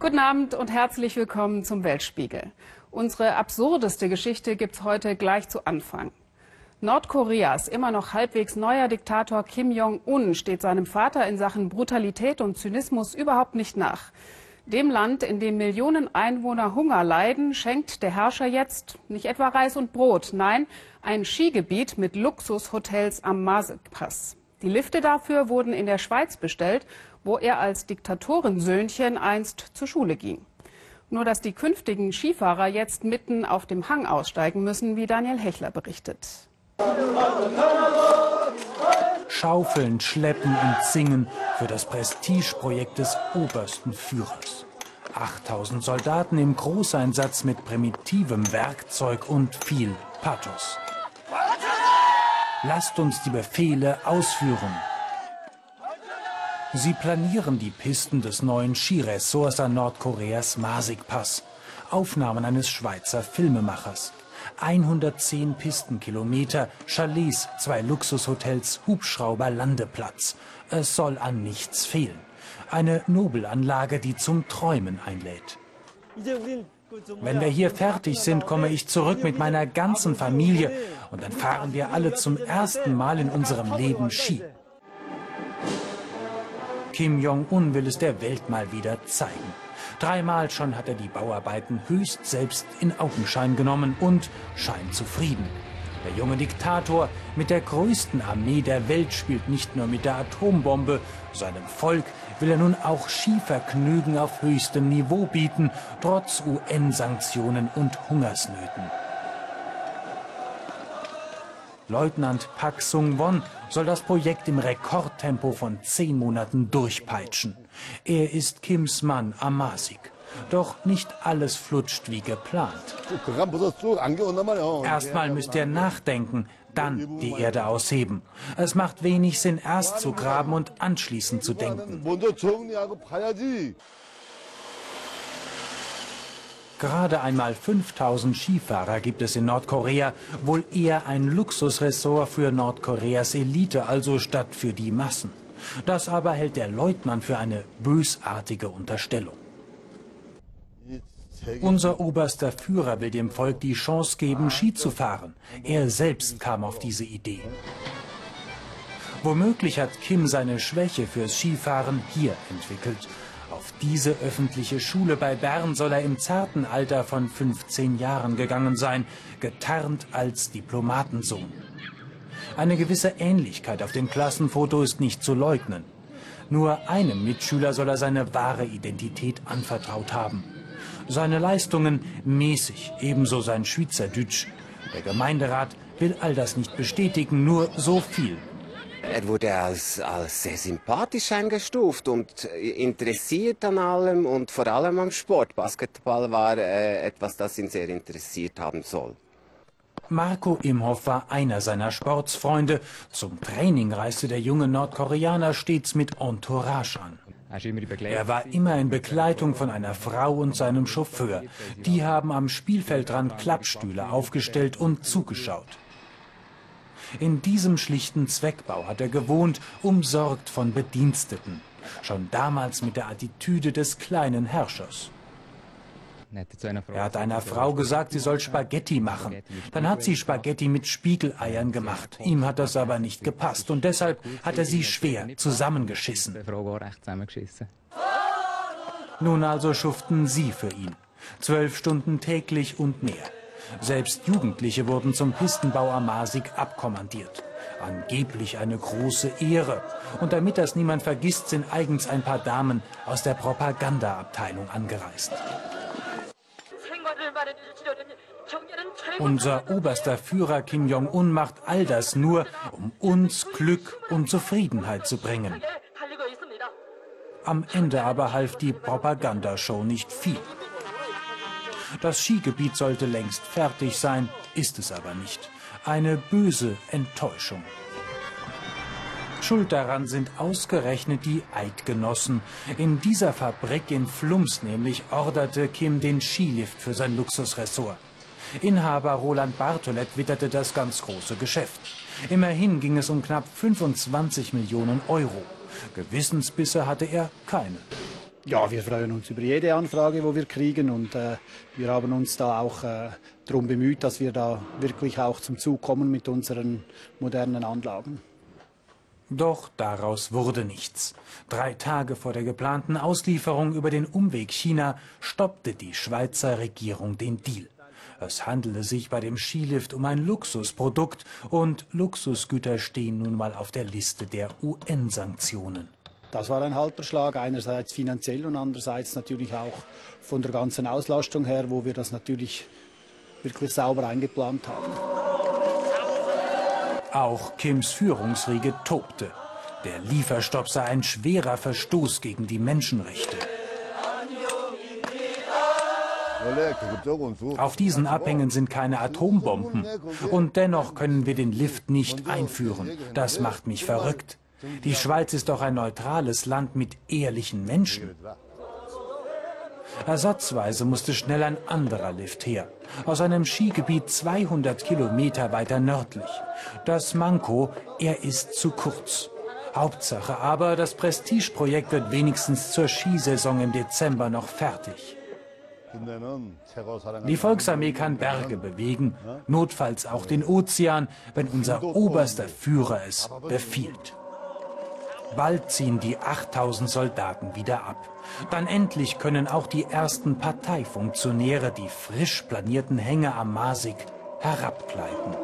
Guten Abend und herzlich willkommen zum Weltspiegel. Unsere absurdeste Geschichte gibt's heute gleich zu Anfang. Nordkoreas immer noch halbwegs neuer Diktator Kim Jong-un steht seinem Vater in Sachen Brutalität und Zynismus überhaupt nicht nach. Dem Land, in dem Millionen Einwohner Hunger leiden, schenkt der Herrscher jetzt nicht etwa Reis und Brot, nein, ein Skigebiet mit Luxushotels am Masekpass. Die Lifte dafür wurden in der Schweiz bestellt, wo er als Diktatorensöhnchen einst zur Schule ging. Nur dass die künftigen Skifahrer jetzt mitten auf dem Hang aussteigen müssen, wie Daniel Hechler berichtet. Schaufeln, schleppen und singen für das Prestigeprojekt des obersten Führers. 8000 Soldaten im Großeinsatz mit primitivem Werkzeug und viel Pathos. Lasst uns die Befehle ausführen. Sie planieren die Pisten des neuen Skiresorts an Nordkoreas Masikpass. Aufnahmen eines Schweizer Filmemachers. 110 Pistenkilometer, Chalets, zwei Luxushotels, Hubschrauber, Landeplatz. Es soll an nichts fehlen. Eine Nobelanlage, die zum Träumen einlädt. Wenn wir hier fertig sind, komme ich zurück mit meiner ganzen Familie und dann fahren wir alle zum ersten Mal in unserem Leben Ski. Kim Jong-un will es der Welt mal wieder zeigen. Dreimal schon hat er die Bauarbeiten höchst selbst in Augenschein genommen und scheint zufrieden. Der junge Diktator mit der größten Armee der Welt spielt nicht nur mit der Atombombe, seinem Volk will er nun auch Skivergnügen auf höchstem Niveau bieten, trotz UN-Sanktionen und Hungersnöten. Leutnant Pak Sung-won soll das Projekt im Rekordtempo von zehn Monaten durchpeitschen. Er ist Kims Mann am Masik. Doch nicht alles flutscht wie geplant. Erstmal müsst ihr nachdenken, dann die Erde ausheben. Es macht wenig Sinn, erst zu graben und anschließend zu denken. Gerade einmal 5000 Skifahrer gibt es in Nordkorea, wohl eher ein Luxusressort für Nordkoreas Elite, also statt für die Massen. Das aber hält der Leutnant für eine bösartige Unterstellung. Unser oberster Führer will dem Volk die Chance geben, Ski zu fahren. Er selbst kam auf diese Idee. Womöglich hat Kim seine Schwäche fürs Skifahren hier entwickelt. Auf diese öffentliche Schule bei Bern soll er im zarten Alter von 15 Jahren gegangen sein, getarnt als Diplomatensohn. Eine gewisse Ähnlichkeit auf dem Klassenfoto ist nicht zu leugnen. Nur einem Mitschüler soll er seine wahre Identität anvertraut haben. Seine Leistungen mäßig, ebenso sein Schweizerdeutsch. Der Gemeinderat will all das nicht bestätigen, nur so viel. Er wurde als, als sehr sympathisch eingestuft und interessiert an allem und vor allem am Sport. Basketball war äh, etwas, das ihn sehr interessiert haben soll. Marco Imhoff war einer seiner Sportsfreunde. Zum Training reiste der junge Nordkoreaner stets mit Entourage an. Er war immer in Begleitung von einer Frau und seinem Chauffeur. Die haben am Spielfeldrand Klappstühle aufgestellt und zugeschaut. In diesem schlichten Zweckbau hat er gewohnt, umsorgt von Bediensteten. Schon damals mit der Attitüde des kleinen Herrschers. Er hat einer Frau gesagt, sie soll Spaghetti machen. Dann hat sie Spaghetti mit Spiegeleiern gemacht. Ihm hat das aber nicht gepasst und deshalb hat er sie schwer zusammengeschissen. Nun also schuften sie für ihn. Zwölf Stunden täglich und mehr. Selbst Jugendliche wurden zum Pistenbau am Masig abkommandiert. Angeblich eine große Ehre. Und damit das niemand vergisst, sind eigens ein paar Damen aus der Propagandaabteilung angereist. Unser oberster Führer Kim Jong-un macht all das nur, um uns Glück und Zufriedenheit zu bringen. Am Ende aber half die Propagandashow nicht viel. Das Skigebiet sollte längst fertig sein, ist es aber nicht. Eine böse Enttäuschung. Schuld daran sind ausgerechnet die Eidgenossen. In dieser Fabrik in Flums nämlich orderte Kim den Skilift für sein Luxusressort. Inhaber Roland Bartolet witterte das ganz große Geschäft. Immerhin ging es um knapp 25 Millionen Euro. Gewissensbisse hatte er keine. Ja, wir freuen uns über jede Anfrage, wo wir kriegen und äh, wir haben uns da auch äh, darum bemüht, dass wir da wirklich auch zum Zug kommen mit unseren modernen Anlagen. Doch daraus wurde nichts. Drei Tage vor der geplanten Auslieferung über den Umweg China stoppte die Schweizer Regierung den Deal. Es handelte sich bei dem Skilift um ein Luxusprodukt und Luxusgüter stehen nun mal auf der Liste der UN-Sanktionen. Das war ein Halterschlag, einerseits finanziell und andererseits natürlich auch von der ganzen Auslastung her, wo wir das natürlich wirklich sauber eingeplant haben. Auch Kims Führungsriege tobte. Der Lieferstopp sei ein schwerer Verstoß gegen die Menschenrechte. Auf diesen Abhängen sind keine Atombomben. Und dennoch können wir den Lift nicht einführen. Das macht mich verrückt. Die Schweiz ist doch ein neutrales Land mit ehrlichen Menschen. Ersatzweise musste schnell ein anderer Lift her, aus einem Skigebiet 200 Kilometer weiter nördlich. Das Manko, er ist zu kurz. Hauptsache aber, das Prestigeprojekt wird wenigstens zur Skisaison im Dezember noch fertig. Die Volksarmee kann Berge bewegen, notfalls auch den Ozean, wenn unser oberster Führer es befiehlt. Bald ziehen die 8000 Soldaten wieder ab. Dann endlich können auch die ersten Parteifunktionäre die frisch planierten Hänge am Masig herabgleiten.